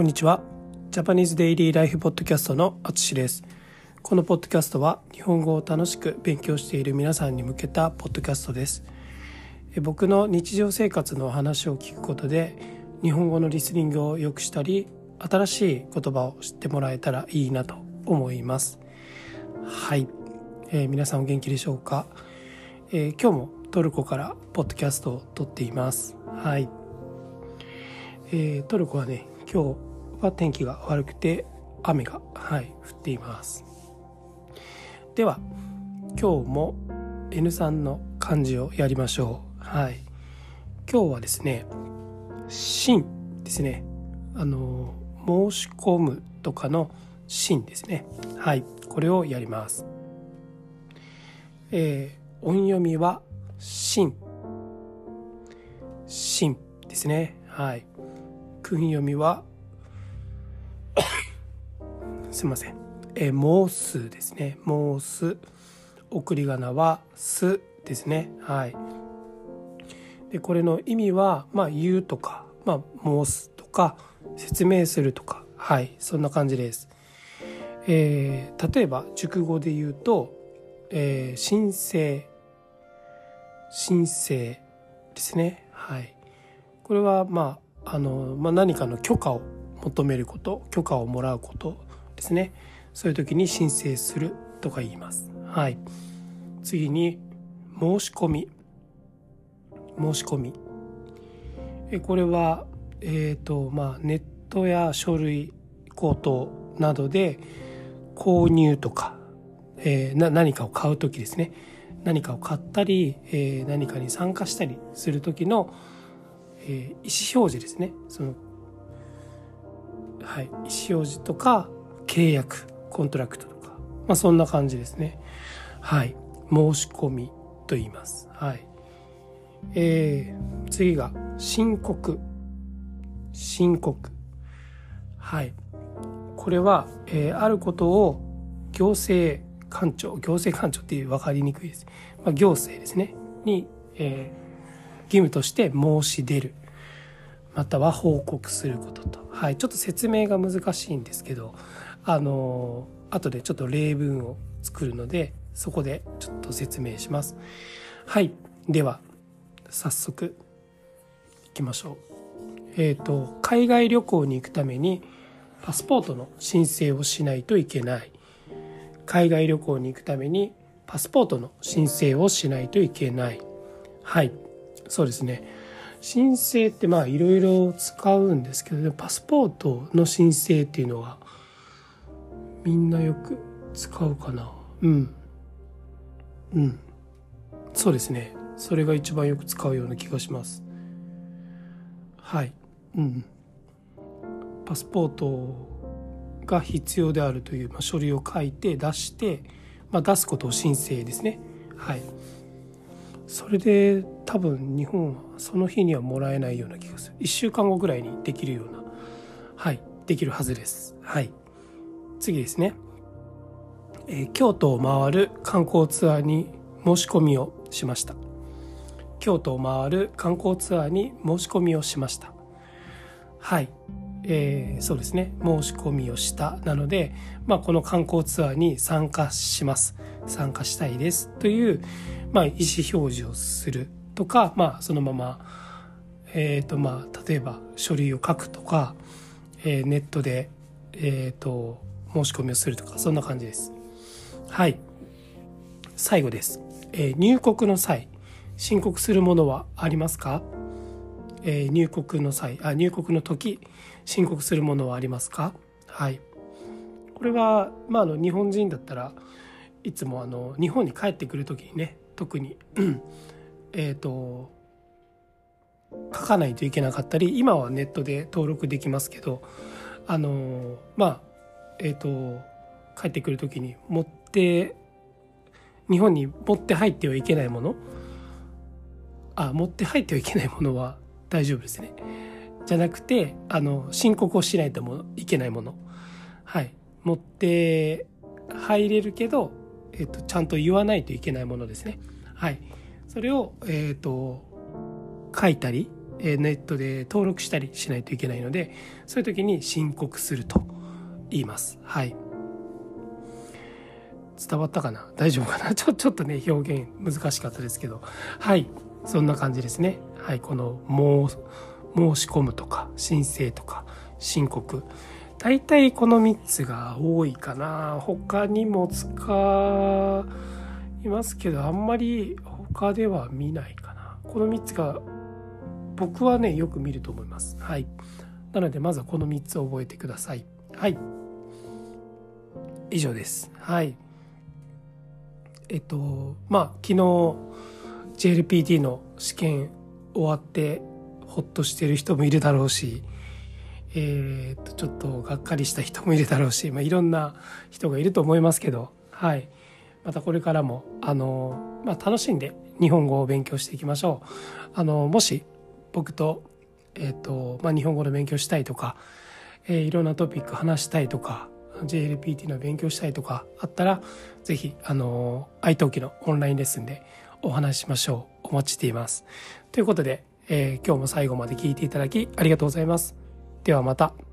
こんにちは。ジャパニーズデイリーライフポッドキャストのあつしです。このポッドキャストは日本語を楽しく勉強している皆さんに向けたポッドキャストです。僕の日常生活の話を聞くことで日本語のリスニングを良くしたり新しい言葉を知ってもらえたらいいなと思います。はい。えー、皆さんお元気でしょうか、えー、今日もトルコからポッドキャストを撮っています。はい。えー、トルコはね、今日は天気が悪くて雨が、はい、降っています。では、今日も N3 の漢字をやりましょう。はい。今日はですね、新ですね。あの、申し込むとかの新ですね。はい。これをやります。えー、音読みは、新。新ですね。はい。訓読みはすいません。えー、モースですね。モース。送り仮名はすですね。はい。で、これの意味は、まあ、言うとか、まあ、申すとか、説明するとか、はい。そんな感じです。えー、例えば熟語で言うと、えー、申請申請ですねはいこれはまああの、まあ、何かの許可を求めること許可をもらうことですね。そういう時に申請するとか言います。はい。次に申し込み。申し込み。えこれはえっ、ー、とまあネットや書類口頭などで購入とか、えー、な何かを買う時ですね。何かを買ったり、えー、何かに参加したりする時の、えー、意思表示ですね。その、はい、意思表示とか契約 contract とか、まあ、そんな感じですね。はい。申し込みと言います。はい。えー、次が申告。申告。はい。これは、えー、あることを行政官庁行政官庁っていう分かりにくいです、まあ、行政ですね。に、えー、義務として申し出る。または報告することと、はい、ちょっと説明が難しいんですけど。あの、後でちょっと例文を作るのでそこでちょっと説明します。はい。では早速いきましょう。えっ、ー、と海外旅行に行くためにパスポートの申請をしないといけない。海外旅行に行くためにパスポートの申請をしないといけない。はい。そうですね。申請ってまあいろいろ使うんですけどパスポートの申請っていうのはみんなよく使うかな。うん。うん。そうですね。それが一番よく使うような気がします。はい。うん。パスポートが必要であるという、まあ、書類を書いて出して、まあ、出すことを申請ですね。はい。それで多分日本はその日にはもらえないような気がする。1週間後ぐらいにできるようなはい。できるはずです。はい次ですね、えー、京都を回る観光ツアーに申し込みをしました。京都を回る観光ツアーに申し込みをしました。はい。えー、そうですね。申し込みをした。なので、まあ、この観光ツアーに参加します。参加したいです。という、まあ、意思表示をするとか、まあ、そのまま、えーとまあ、例えば書類を書くとか、えー、ネットで、えーと、申し込みをするとかそんな感じです。はい。最後です、えー、入国の際申告するものはありますか？えー、入国の際あ入国の時申告するものはありますか？はい。これは、まあ、あの日本人だったらいつもあの日本に帰ってくる時にね特にえっと書かないといけなかったり今はネットで登録できますけどあのまあえっ、ー、と帰ってくる時に持って日本に持って入ってはいけないものあ持って入ってはいけないものは大丈夫ですね。じゃなくて、あの、申告をしないともいけないもの。はい。持って入れるけど、えっ、と、ちゃんと言わないといけないものですね。はい。それを、えっ、と、書いたり、ネットで登録したりしないといけないのでそういう時に申告すると言います。はい。伝わったかな？大丈夫かな？ちょちょっとね表現難しかったですけど。はい。そんな感じですね。はい。この申し込むとか申請とか申告。大体この3つが多いかな。他にも使いますけどあんまり他では見ないかな。この3つが僕はねよく見ると思います。はい。なのでまずはこの3つを覚えてください。はい。以上です。はい。えっとまあ昨日 JLPT の試験終わってほっとしてる人もいるだろうしえー、っとちょっとがっかりした人もいるだろうし、まあ、いろんな人がいると思いますけどはい。またこれからもあの、まあ、楽しんで日本語を勉強していきましょう。あのもし僕と,、えーとまあ、日本語の勉強したいとか、えー、いろんなトピック話したいとか JLPT の勉強したいとかあったら、ぜひ、あの、iTalki のオンラインレッスンでお話ししましょう。お待ちしています。ということで、えー、今日も最後まで聞いていただきありがとうございます。ではまた。